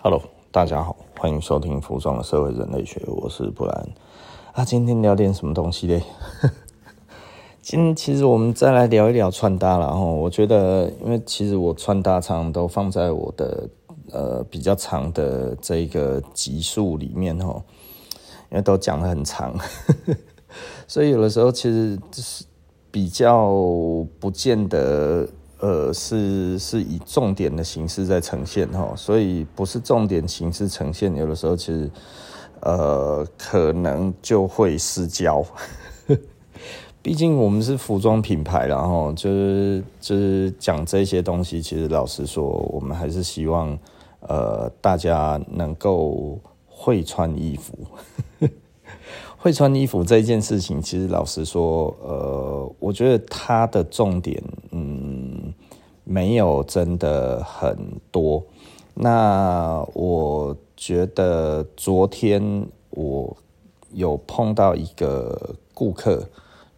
Hello，大家好，欢迎收听服装的社会人类学，我是布兰。啊，今天聊点什么东西嘞？今其实我们再来聊一聊穿搭了哈。我觉得，因为其实我穿搭常常都放在我的呃比较长的这个集数里面哈，因为都讲得很长，所以有的时候其实是比较不见得。呃，是是以重点的形式在呈现哈，所以不是重点形式呈现，有的时候其实呃可能就会失焦。毕竟我们是服装品牌，然后就是就是讲这些东西，其实老实说，我们还是希望呃大家能够会穿衣服。会穿衣服这件事情，其实老实说，呃，我觉得它的重点，嗯，没有真的很多。那我觉得昨天我有碰到一个顾客，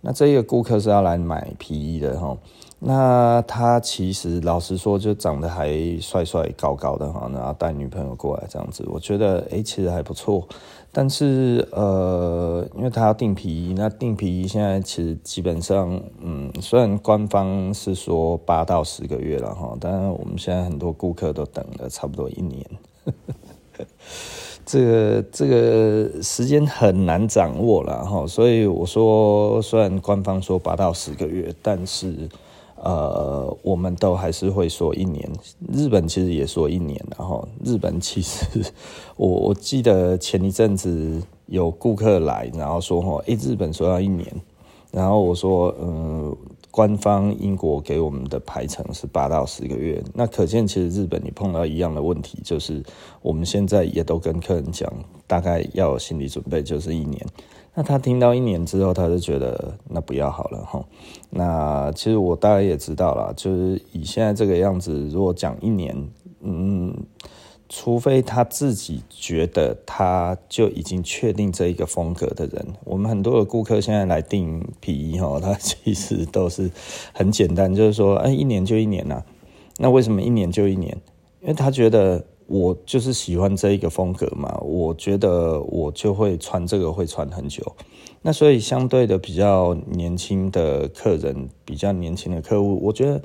那这个顾客是要来买皮衣的哈。那他其实老实说，就长得还帅帅高高的哈，然后带女朋友过来这样子，我觉得诶，其实还不错。但是呃，因为他要订皮，那订皮现在其实基本上，嗯，虽然官方是说八到十个月了哈，但是我们现在很多顾客都等了差不多一年，这个这个时间很难掌握了哈。所以我说，虽然官方说八到十个月，但是。呃，我们都还是会说一年。日本其实也说一年，然后日本其实我我记得前一阵子有顾客来，然后说哈，诶，日本说要一年，然后我说，嗯，官方英国给我们的排程是八到十个月，那可见其实日本你碰到一样的问题，就是我们现在也都跟客人讲，大概要有心理准备，就是一年。那他听到一年之后，他就觉得那不要好了哈。那其实我大概也知道了，就是以现在这个样子，如果讲一年，嗯，除非他自己觉得他就已经确定这一个风格的人，我们很多的顾客现在来订皮衣哈，他其实都是很简单，就是说，哎，一年就一年呐。那为什么一年就一年？因为他觉得。我就是喜欢这一个风格嘛，我觉得我就会穿这个，会穿很久。那所以相对的比较年轻的客人，比较年轻的客户，我觉得，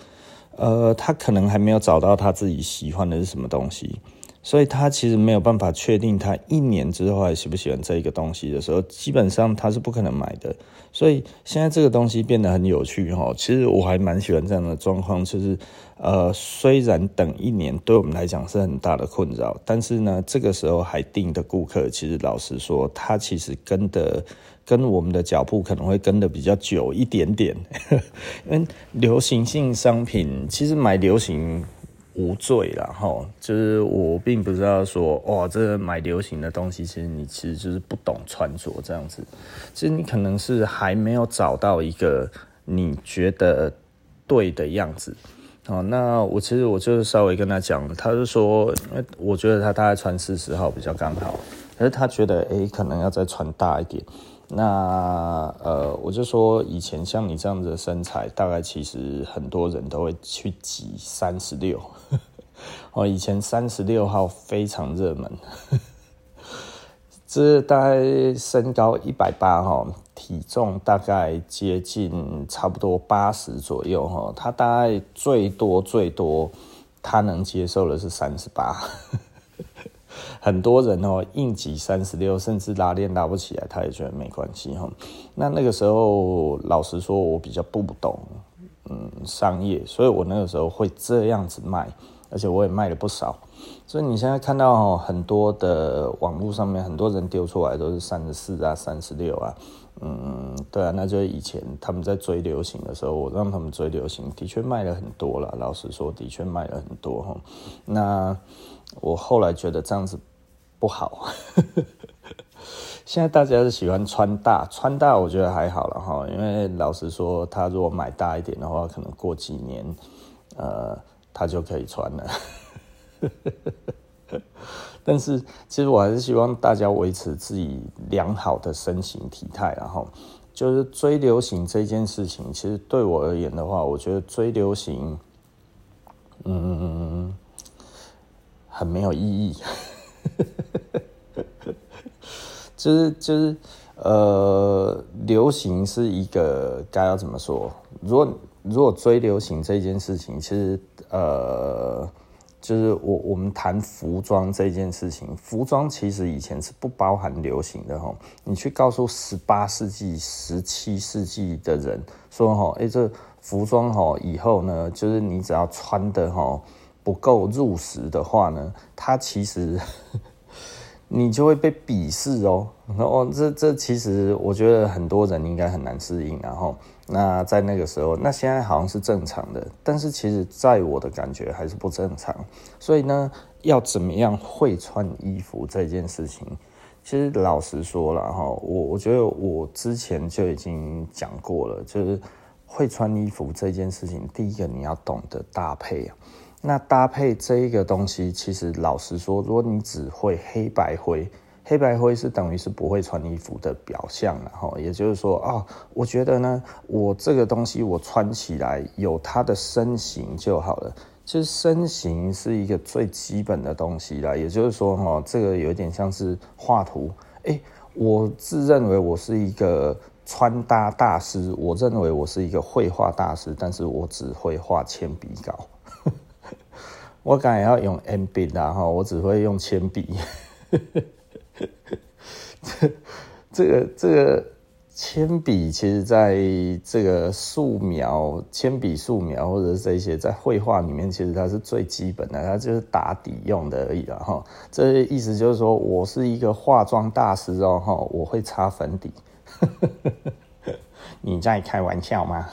呃，他可能还没有找到他自己喜欢的是什么东西。所以他其实没有办法确定他一年之后还喜不喜欢这一个东西的时候，基本上他是不可能买的。所以现在这个东西变得很有趣哈，其实我还蛮喜欢这样的状况，就是呃，虽然等一年对我们来讲是很大的困扰，但是呢，这个时候还定的顾客，其实老实说，他其实跟的跟我们的脚步可能会跟的比较久一点点，因为流行性商品其实买流行。无罪啦，哈，就是我并不知道说，哇，这个买流行的东西，其实你其实就是不懂穿着这样子，其实你可能是还没有找到一个你觉得对的样子，哦，那我其实我就稍微跟他讲，他就说，我觉得他大概穿四十号比较刚好，而他觉得，哎、可能要再穿大一点。那呃，我就说以前像你这样子的身材，大概其实很多人都会去挤三十六。哦，以前三十六号非常热门。这大概身高一百八哈，体重大概接近差不多八十左右哈。他大概最多最多，他能接受的是三十八。很多人哦，应急三十六，甚至拉链拉不起来，他也觉得没关系哈。那那个时候，老实说，我比较不懂，嗯，商业，所以我那个时候会这样子卖，而且我也卖了不少。所以你现在看到很多的网络上面，很多人丢出来都是三十四啊、三十六啊，嗯，对啊，那就是以前他们在追流行的时候，我让他们追流行，的确卖了很多了。老实说，的确卖了很多哈。那我后来觉得这样子。不好，现在大家是喜欢穿大，穿大我觉得还好了哈，因为老实说，他如果买大一点的话，可能过几年，呃，他就可以穿了。但是，其实我还是希望大家维持自己良好的身形体态，然后就是追流行这件事情，其实对我而言的话，我觉得追流行，很没有意义，就是就是呃，流行是一个该要怎么说？如果如果追流行这件事情，其实呃，就是我我们谈服装这件事情，服装其实以前是不包含流行的哈。你去告诉十八世纪、十七世纪的人说哈，哎，这服装哈以后呢，就是你只要穿的哈。不够入时的话呢，它其实 你就会被鄙视哦。然后这这其实我觉得很多人应该很难适应，然后。那在那个时候，那现在好像是正常的，但是其实在我的感觉还是不正常。所以呢，要怎么样会穿衣服这件事情，其实老实说了哈，我我觉得我之前就已经讲过了，就是会穿衣服这件事情，第一个你要懂得搭配。那搭配这一个东西，其实老实说，如果你只会黑白灰。黑白灰是等于是不会穿衣服的表象，然后也就是说啊、我觉得呢，我这个东西我穿起来有它的身形就好了。其实身形是一个最基本的东西啦，也就是说哈，这个有点像是画图。哎，我自认为我是一个穿搭大师，我认为我是一个绘画大师，但是我只会画铅笔稿。我敢要用铅笔啦哈，我只会用铅笔。这这个这个铅笔，其实在这个素描、铅笔素描或者是这些在绘画里面，其实它是最基本的，它就是打底用的而已了哈。这意思就是说我是一个化妆大师哦哈，我会擦粉底。你在开玩笑吗？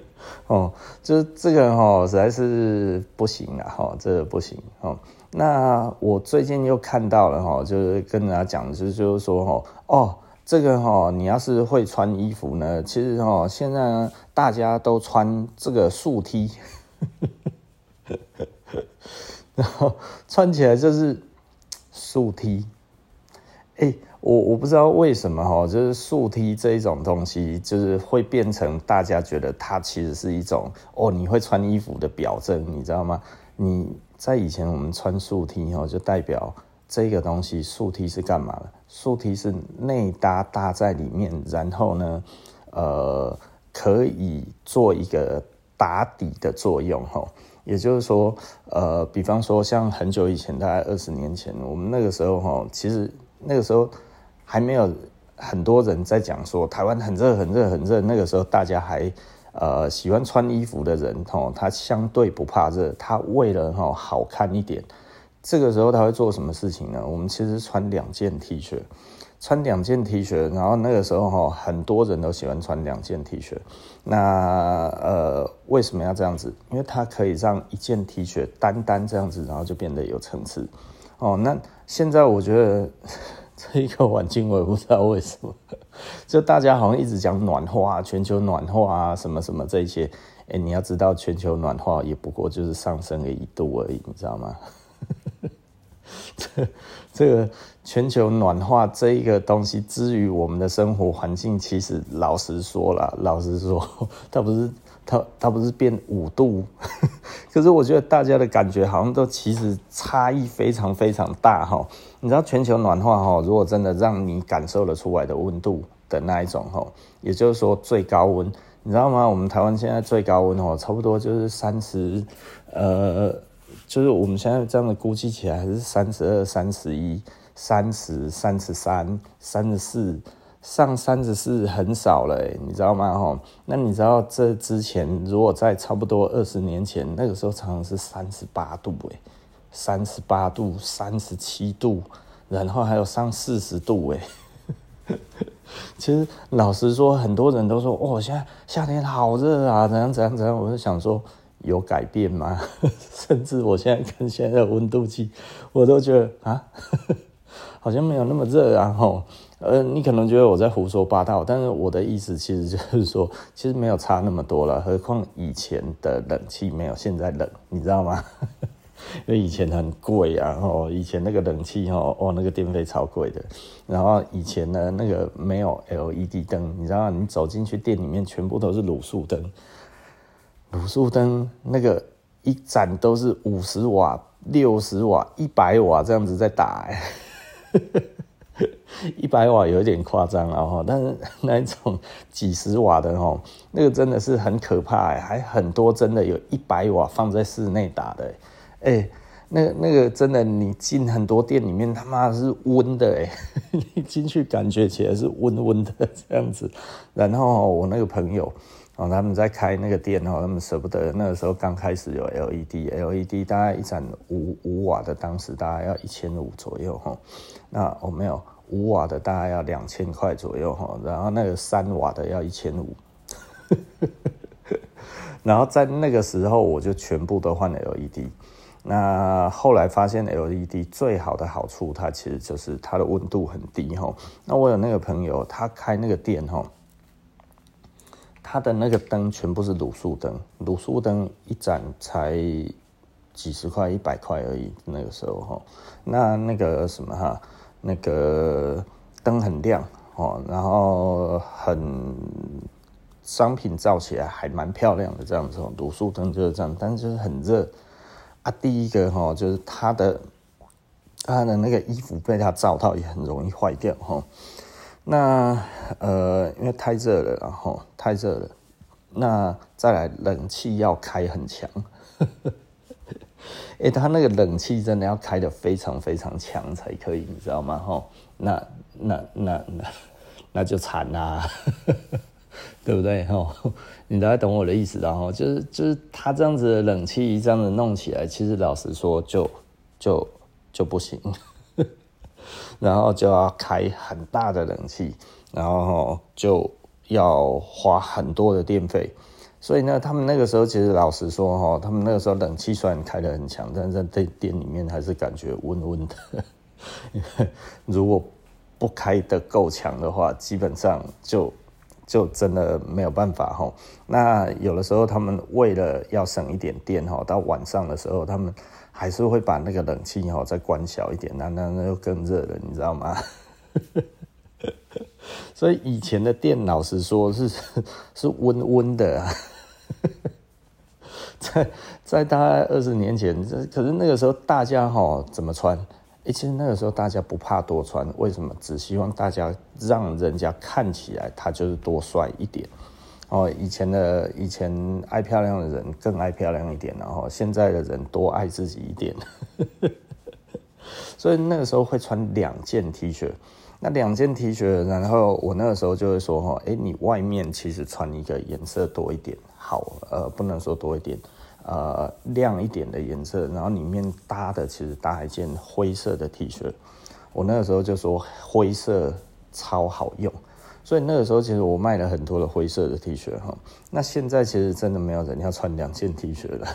哦，就是这个哈，实在是不行了哈，这个不行哦。那我最近又看到了哈，就是跟大家讲，就是就是说哈，哦，这个哈，你要是会穿衣服呢，其实哈，现在，大家都穿这个素 T，然后穿起来就是素 T，哎，我我不知道为什么哈，就是素 T 这一种东西，就是会变成大家觉得它其实是一种哦，你会穿衣服的表征，你知道吗？你。在以前，我们穿素 T 哈，就代表这个东西素 T 是干嘛的？素 T 是内搭搭在里面，然后呢，呃，可以做一个打底的作用哈。也就是说，呃，比方说像很久以前，大概二十年前，我们那个时候哈，其实那个时候还没有很多人在讲说台湾很热、很热、很热。那个时候大家还。呃，喜欢穿衣服的人，吼，他相对不怕热，他为了吼好看一点，这个时候他会做什么事情呢？我们其实穿两件 T 恤，穿两件 T 恤，然后那个时候吼，很多人都喜欢穿两件 T 恤。那呃，为什么要这样子？因为它可以让一件 T 恤单单这样子，然后就变得有层次。哦，那现在我觉得。这一个环境我也不知道为什么，就大家好像一直讲暖化、全球暖化啊，什么什么这些。哎，你要知道，全球暖化也不过就是上升了一度而已，你知道吗？这这个全球暖化这一个东西，之于我们的生活环境，其实老实说了，老实说，它不是。它它不是变五度，可是我觉得大家的感觉好像都其实差异非常非常大哈。你知道全球暖化哈，如果真的让你感受得出来的温度的那一种哈，也就是说最高温，你知道吗？我们台湾现在最高温哦，差不多就是三十，呃，就是我们现在这样的估计起来还是三十二、三十一、三十、三十三、三十四。上三十四很少了，你知道吗？哈，那你知道这之前，如果在差不多二十年前，那个时候常常是三十八度，哎，三十八度、三十七度，然后还有上四十度，哎。其实老实说，很多人都说，哦，现在夏天好热啊，怎样怎样怎样。我就想说，有改变吗？甚至我现在看现在的温度计，我都觉得啊，好像没有那么热啊，吼。呃，你可能觉得我在胡说八道，但是我的意思其实就是说，其实没有差那么多了。何况以前的冷气没有现在冷，你知道吗？因为以前很贵啊，哦，以前那个冷气哦，哦，那个电费超贵的。然后以前呢，那个没有 LED 灯，你知道？你走进去店里面，全部都是卤素灯，卤素灯那个一盏都是五十瓦、六十瓦、一百瓦这样子在打，欸。一百瓦有一点夸张了哈，但是 那一种几十瓦的哈，那个真的是很可怕哎，还很多真的有一百瓦放在室内打的哎，那那个真的你进很多店里面他妈是温的哎，你进去感觉起来是温温的这样子，然后我那个朋友。哦，他们在开那个店哦，他们舍不得。那个时候刚开始有 LED，LED 大概一盏五五瓦的，当时大概要一千五左右哈。那我没有五瓦的，大概要两千块左右哈。然后那个三瓦的要一千五。然后在那个时候，我就全部都换了 LED。那后来发现 LED 最好的好处，它其实就是它的温度很低哈。那我有那个朋友，他开那个店哈。它的那个灯全部是卤素灯，卤素灯一盏才几十块、一百块而已。那个时候哈，那那个什么哈，那个灯很亮哦，然后很商品照起来还蛮漂亮的这样子。卤素灯就是这样，但是就是很热啊。第一个哈，就是它的它的那个衣服被它照到也很容易坏掉哈。那呃，因为太热了，然后太热了。那再来，冷气要开很强。呵呵哎、欸，他那个冷气真的要开得非常非常强才可以，你知道吗？吼，那那那那那就惨啦，对不对？吼，你大概懂我的意思，然后就是就是他这样子的冷气这样子弄起来，其实老实说就就就不行。然后就要开很大的冷气，然后就要花很多的电费，所以呢，他们那个时候其实老实说哈，他们那个时候冷气虽然开得很强，但是在店里面还是感觉温温的。如果不开得够强的话，基本上就就真的没有办法哈。那有的时候他们为了要省一点电哈，到晚上的时候他们。还是会把那个冷气哈再关小一点，那那那又更热了，你知道吗？所以以前的电脑是说是 是温温的，在在大概二十年前，可是那个时候大家哈怎么穿？欸，其实那个时候大家不怕多穿，为什么？只希望大家让人家看起来他就是多帅一点。哦，以前的以前爱漂亮的人更爱漂亮一点，然后现在的人多爱自己一点，所以那个时候会穿两件 T 恤，那两件 T 恤，然后我那个时候就会说哈，哎，你外面其实穿一个颜色多一点好，呃，不能说多一点，呃，亮一点的颜色，然后里面搭的其实搭一件灰色的 T 恤，我那个时候就说灰色超好用。所以那个时候，其实我卖了很多的灰色的 T 恤哈。那现在其实真的没有人要穿两件 T 恤了。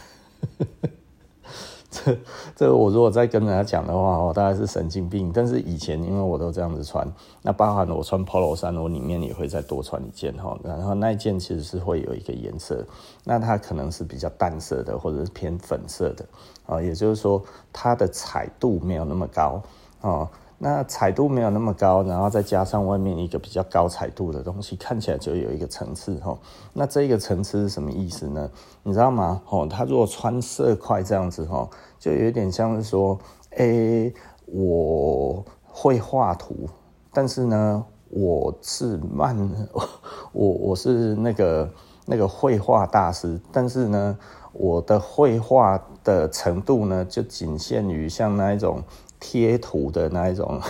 这这我如果再跟人家讲的话，我大概是神经病。但是以前因为我都这样子穿，那包含我穿 Polo 衫，我里面也会再多穿一件哈。然后那一件其实是会有一个颜色，那它可能是比较淡色的，或者是偏粉色的啊。也就是说，它的彩度没有那么高啊。那彩度没有那么高，然后再加上外面一个比较高彩度的东西，看起来就有一个层次哈。那这个层次是什么意思呢？你知道吗？哦，他如果穿色块这样子哈，就有点像是说，诶，我会画图，但是呢，我是慢，我我是那个那个绘画大师，但是呢，我的绘画的程度呢，就仅限于像那一种。贴图的那一种，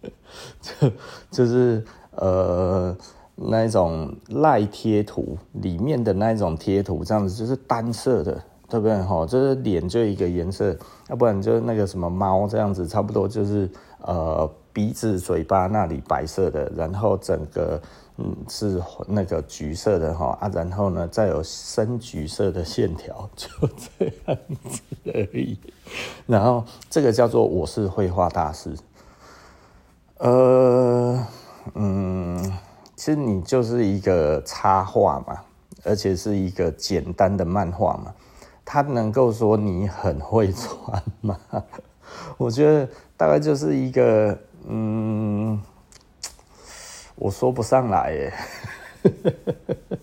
就就是呃那一种赖贴图里面的那一种贴图，这样子就是单色的，对不对？哈，就是脸就一个颜色，要不然就是那个什么猫这样子，差不多就是呃鼻子、嘴巴那里白色的，然后整个。嗯，是那个橘色的哈啊，然后呢，再有深橘色的线条，就这样子而已。然后这个叫做我是绘画大师。呃，嗯，其实你就是一个插画嘛，而且是一个简单的漫画嘛。他能够说你很会穿吗？我觉得大概就是一个嗯。我说不上来耶，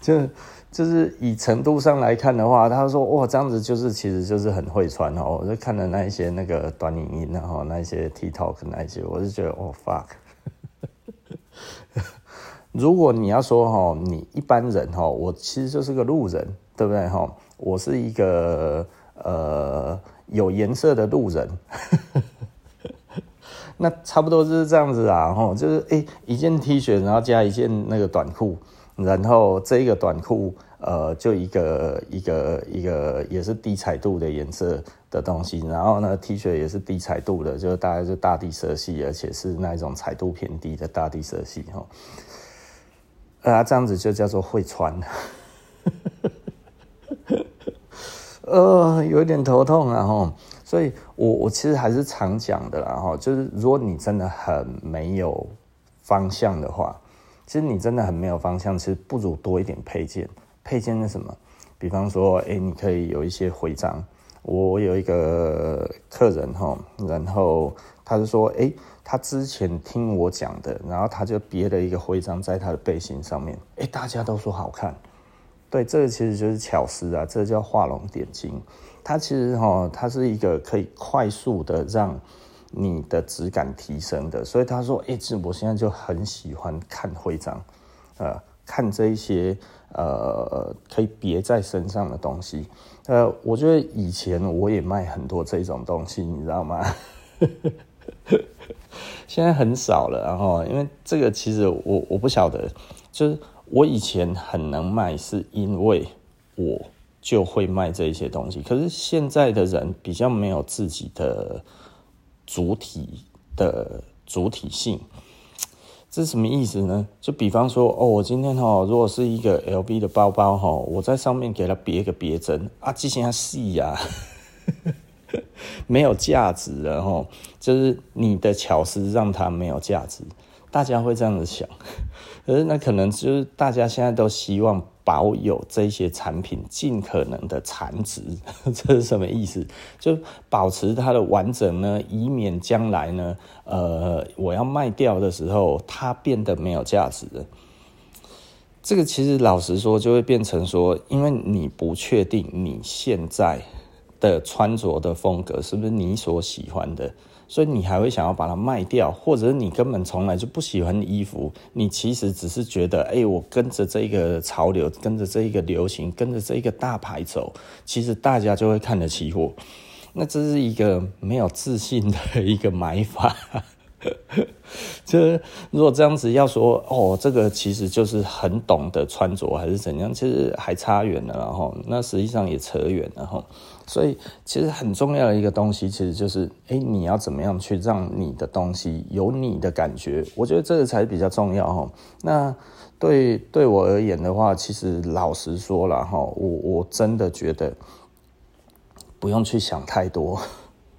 就就是以程度上来看的话，他说哇，这样子就是其实就是很会穿哦。我就看了那一些那个短影音，然后那一些 TikTok 那一些，我就觉得哦 fuck。如果你要说哈，你一般人哈，我其实就是个路人，对不对哈？我是一个呃有颜色的路人。那差不多就是这样子啊，吼，就是诶、欸，一件 T 恤，然后加一件那个短裤，然后这一个短裤，呃，就一个一个一个也是低彩度的颜色的东西，然后呢，T 恤也是低彩度的，就大概就大地色系，而且是那种彩度偏低的大地色系，吼，啊，这样子就叫做会穿，呃，有点头痛啊，吼。所以我，我其实还是常讲的啦，哈，就是如果你真的很没有方向的话，其实你真的很没有方向，其实不如多一点配件。配件是什么？比方说，哎，你可以有一些徽章。我有一个客人哈，然后他就说，哎，他之前听我讲的，然后他就别了一个徽章在他的背心上面，哎，大家都说好看。对，这个其实就是巧思啊，这个叫画龙点睛。它其实哈，它是一个可以快速的让你的质感提升的，所以他说，哎、欸，其实我现在就很喜欢看徽章，呃，看这一些呃可以别在身上的东西，呃，我觉得以前我也卖很多这种东西，你知道吗？现在很少了，然后因为这个其实我我不晓得，就是我以前很能卖，是因为我。就会卖这些东西，可是现在的人比较没有自己的主体的主体性，这是什么意思呢？就比方说，哦，我今天哈，如果是一个 LV 的包包哈，我在上面给它别个别针啊，这些细呀，没有价值了哈，就是你的巧思让它没有价值，大家会这样子想，可是那可能就是大家现在都希望。保有这些产品尽可能的残值，这是什么意思？就保持它的完整呢，以免将来呢，呃，我要卖掉的时候，它变得没有价值。这个其实老实说，就会变成说，因为你不确定你现在的穿着的风格是不是你所喜欢的。所以你还会想要把它卖掉，或者你根本从来就不喜欢衣服，你其实只是觉得，哎，我跟着这个潮流，跟着这一个流行，跟着这一个大牌走，其实大家就会看得起我。那这是一个没有自信的一个买法。就是如果这样子要说哦，这个其实就是很懂得穿着还是怎样，其实还差远了，然后那实际上也扯远了哈。所以其实很重要的一个东西，其实就是哎，你要怎么样去让你的东西有你的感觉？我觉得这个才比较重要哈。那对对我而言的话，其实老实说了哈，我我真的觉得不用去想太多。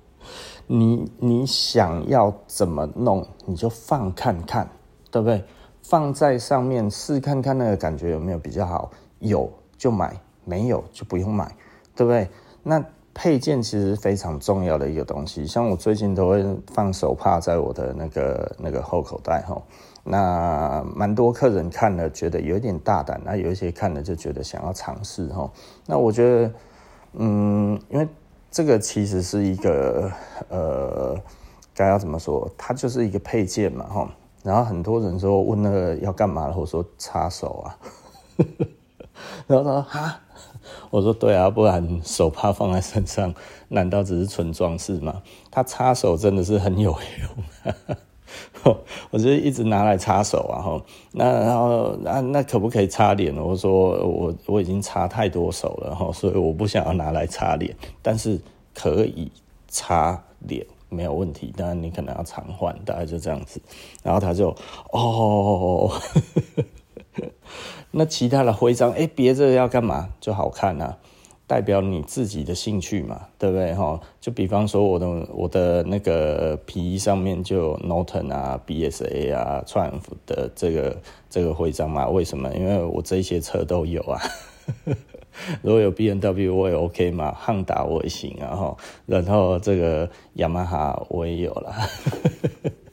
你你想要怎么弄，你就放看看，对不对？放在上面试看看那个感觉有没有比较好，有就买，没有就不用买，对不对？那配件其实非常重要的一个东西，像我最近都会放手帕在我的那个那个后口袋哈，那蛮多客人看了觉得有点大胆，那有一些看了就觉得想要尝试哈，那我觉得，嗯，因为。这个其实是一个呃，该要怎么说？它就是一个配件嘛，哈。然后很多人说问那个要干嘛，我说擦手啊。然后他说哈，我说对啊，不然手帕放在身上，难道只是纯装饰吗？它擦手真的是很有用。我就一直拿来擦手啊，哈，那然后那那可不可以擦脸？我说我我已经擦太多手了，哈，所以我不想要拿来擦脸，但是可以擦脸，没有问题。当然你可能要常换，大概就这样子。然后他就哦，那其他的徽章，哎，别这个要干嘛？就好看啊。代表你自己的兴趣嘛，对不对哈？就比方说我的我的那个皮衣上面就有 Norton 啊、BSA 啊、Triumph 的这个这个徽章嘛。为什么？因为我这些车都有啊。如果有 BNW 我也 OK 嘛，汉达我也行啊哈。然后这个雅马哈我也有了，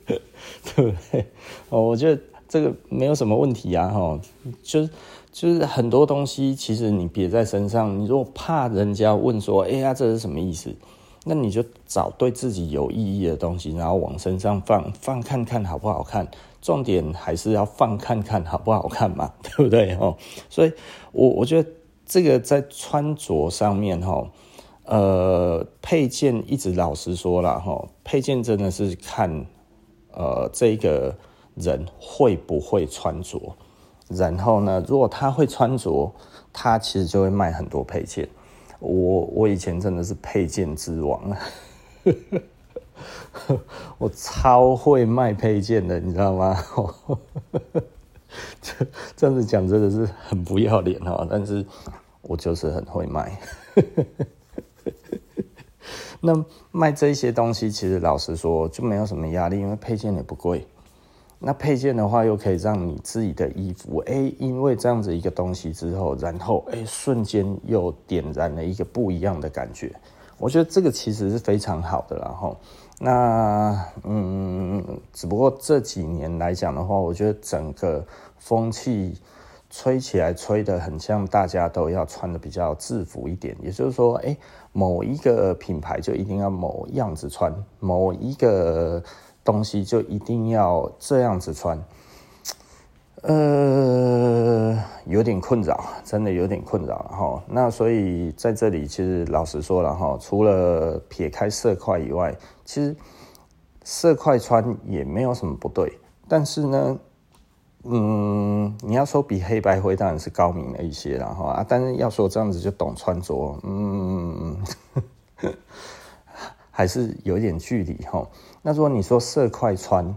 对不对？哦，我觉得这个没有什么问题啊哈，就是。就是很多东西，其实你别在身上。你如果怕人家问说，哎呀，这是什么意思？那你就找对自己有意义的东西，然后往身上放，放看看好不好看。重点还是要放看看好不好看嘛，对不对？哈，所以我我觉得这个在穿着上面，哈，呃，配件一直老实说了，哈，配件真的是看，呃，这个人会不会穿着。然后呢，如果他会穿着，他其实就会卖很多配件。我我以前真的是配件之王，我超会卖配件的，你知道吗？这这样子讲真的是很不要脸哈，但是我就是很会卖。那卖这些东西，其实老实说就没有什么压力，因为配件也不贵。那配件的话，又可以让你自己的衣服，哎、因为这样子一个东西之后，然后哎、瞬间又点燃了一个不一样的感觉。我觉得这个其实是非常好的，然后，那嗯，只不过这几年来讲的话，我觉得整个风气吹起来，吹得很像大家都要穿得比较制服一点，也就是说，哎、某一个品牌就一定要某样子穿，某一个。东西就一定要这样子穿，呃，有点困扰，真的有点困扰哈。那所以在这里，其实老实说了哈，除了撇开色块以外，其实色块穿也没有什么不对。但是呢，嗯，你要说比黑白灰当然是高明了一些了哈啊，但是要说这样子就懂穿着，嗯。还是有一点距离哈。那如果你说色块穿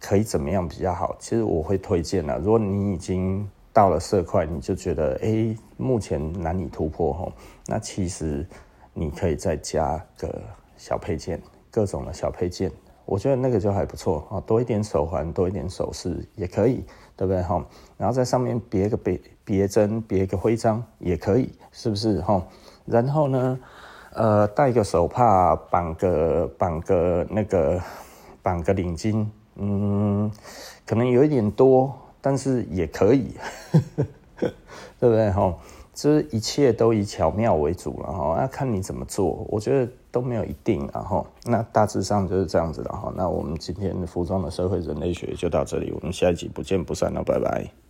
可以怎么样比较好？其实我会推荐了。如果你已经到了色块，你就觉得哎、目前难以突破哈，那其实你可以再加个小配件，各种的小配件，我觉得那个就还不错啊。多一点手环，多一点首饰也可以，对不对哈？然后在上面别个别别针，别个徽章也可以，是不是哈？然后呢？呃，戴个手帕，绑个绑个那个绑个领巾，嗯，可能有一点多，但是也可以，对不对哈？这一切都以巧妙为主了哈，要看你怎么做，我觉得都没有一定，然后那大致上就是这样子了哈。那我们今天的服装的社会人类学就到这里，我们下一集不见不散了，拜拜。